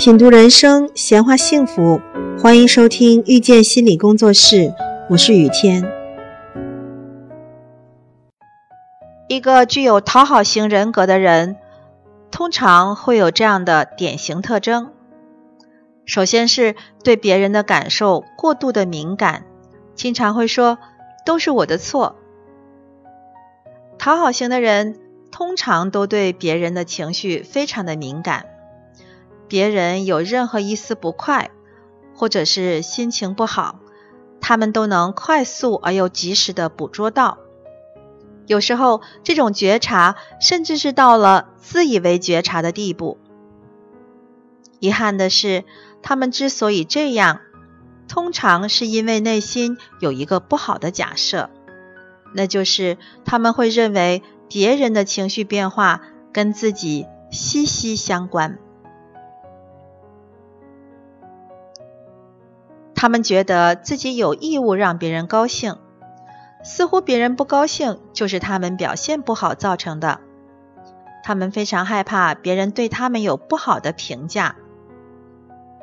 品读人生，闲话幸福，欢迎收听遇见心理工作室，我是雨天。一个具有讨好型人格的人，通常会有这样的典型特征：首先是对别人的感受过度的敏感，经常会说都是我的错。讨好型的人通常都对别人的情绪非常的敏感。别人有任何一丝不快，或者是心情不好，他们都能快速而又及时的捕捉到。有时候，这种觉察甚至是到了自以为觉察的地步。遗憾的是，他们之所以这样，通常是因为内心有一个不好的假设，那就是他们会认为别人的情绪变化跟自己息息相关。他们觉得自己有义务让别人高兴，似乎别人不高兴就是他们表现不好造成的。他们非常害怕别人对他们有不好的评价，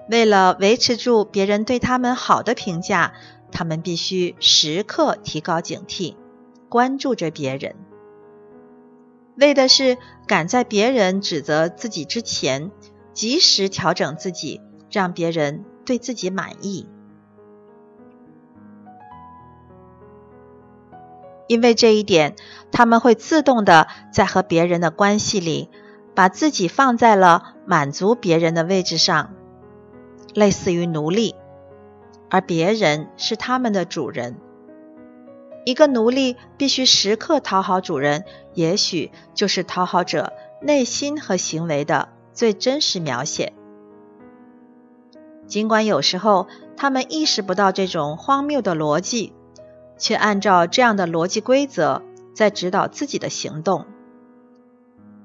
为了维持住别人对他们好的评价，他们必须时刻提高警惕，关注着别人，为的是赶在别人指责自己之前，及时调整自己，让别人对自己满意。因为这一点，他们会自动的在和别人的关系里，把自己放在了满足别人的位置上，类似于奴隶，而别人是他们的主人。一个奴隶必须时刻讨好主人，也许就是讨好者内心和行为的最真实描写。尽管有时候他们意识不到这种荒谬的逻辑。却按照这样的逻辑规则在指导自己的行动。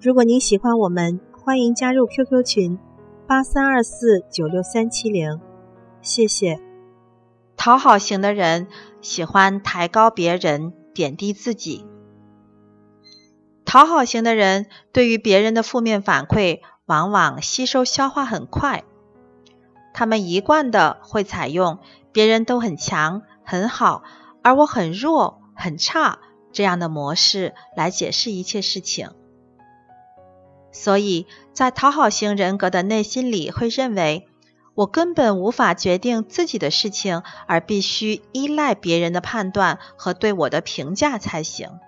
如果您喜欢我们，欢迎加入 QQ 群八三二四九六三七零，谢谢。讨好型的人喜欢抬高别人，贬低自己。讨好型的人对于别人的负面反馈，往往吸收消化很快。他们一贯的会采用“别人都很强，很好”。而我很弱、很差这样的模式来解释一切事情，所以在讨好型人格的内心里会认为，我根本无法决定自己的事情，而必须依赖别人的判断和对我的评价才行。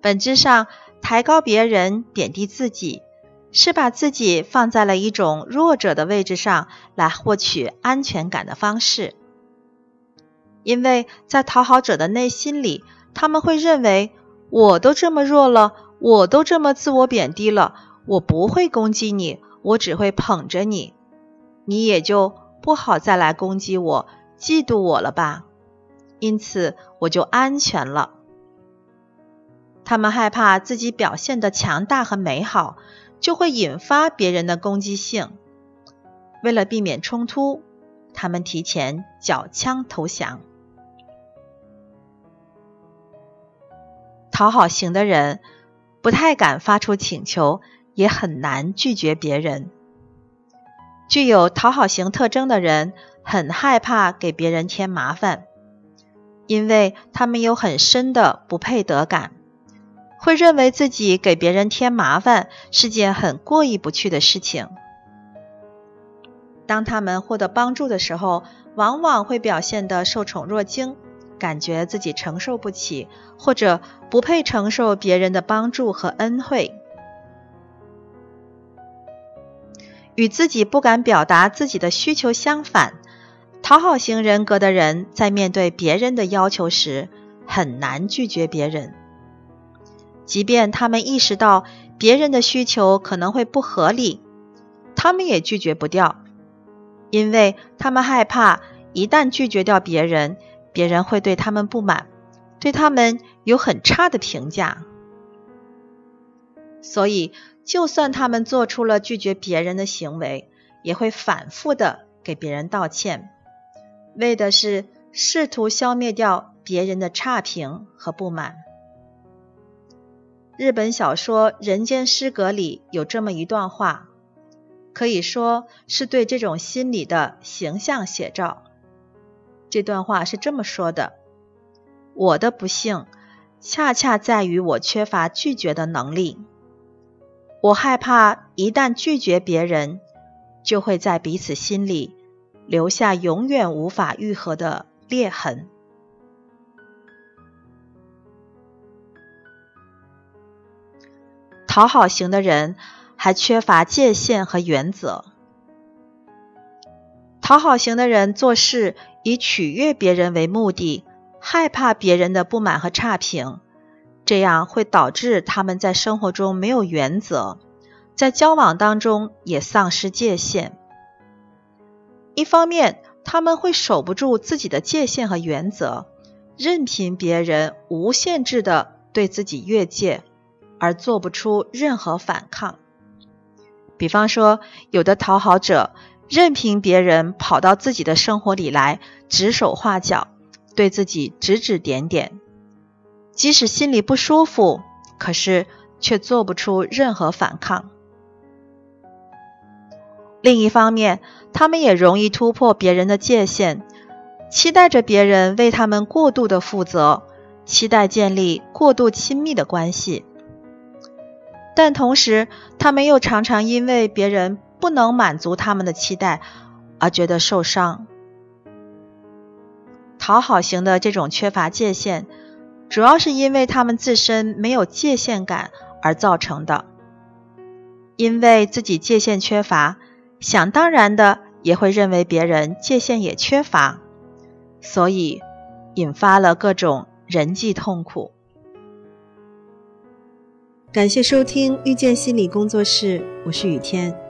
本质上，抬高别人、贬低自己，是把自己放在了一种弱者的位置上来获取安全感的方式。因为在讨好者的内心里，他们会认为我都这么弱了，我都这么自我贬低了，我不会攻击你，我只会捧着你，你也就不好再来攻击我、嫉妒我了吧？因此我就安全了。他们害怕自己表现的强大和美好，就会引发别人的攻击性。为了避免冲突，他们提前缴枪投降。讨好型的人不太敢发出请求，也很难拒绝别人。具有讨好型特征的人很害怕给别人添麻烦，因为他们有很深的不配得感，会认为自己给别人添麻烦是件很过意不去的事情。当他们获得帮助的时候，往往会表现得受宠若惊。感觉自己承受不起，或者不配承受别人的帮助和恩惠。与自己不敢表达自己的需求相反，讨好型人格的人在面对别人的要求时，很难拒绝别人。即便他们意识到别人的需求可能会不合理，他们也拒绝不掉，因为他们害怕一旦拒绝掉别人。别人会对他们不满，对他们有很差的评价，所以就算他们做出了拒绝别人的行为，也会反复的给别人道歉，为的是试图消灭掉别人的差评和不满。日本小说《人间失格》里有这么一段话：可以说是对这种心理的形象写照。这段话是这么说的：“我的不幸，恰恰在于我缺乏拒绝的能力。我害怕一旦拒绝别人，就会在彼此心里留下永远无法愈合的裂痕。”讨好型的人还缺乏界限和原则。讨好型的人做事以取悦别人为目的，害怕别人的不满和差评，这样会导致他们在生活中没有原则，在交往当中也丧失界限。一方面，他们会守不住自己的界限和原则，任凭别人无限制的对自己越界，而做不出任何反抗。比方说，有的讨好者。任凭别人跑到自己的生活里来指手画脚，对自己指指点点，即使心里不舒服，可是却做不出任何反抗。另一方面，他们也容易突破别人的界限，期待着别人为他们过度的负责，期待建立过度亲密的关系，但同时，他们又常常因为别人。不能满足他们的期待而觉得受伤。讨好型的这种缺乏界限，主要是因为他们自身没有界限感而造成的。因为自己界限缺乏，想当然的也会认为别人界限也缺乏，所以引发了各种人际痛苦。感谢收听遇见心理工作室，我是雨天。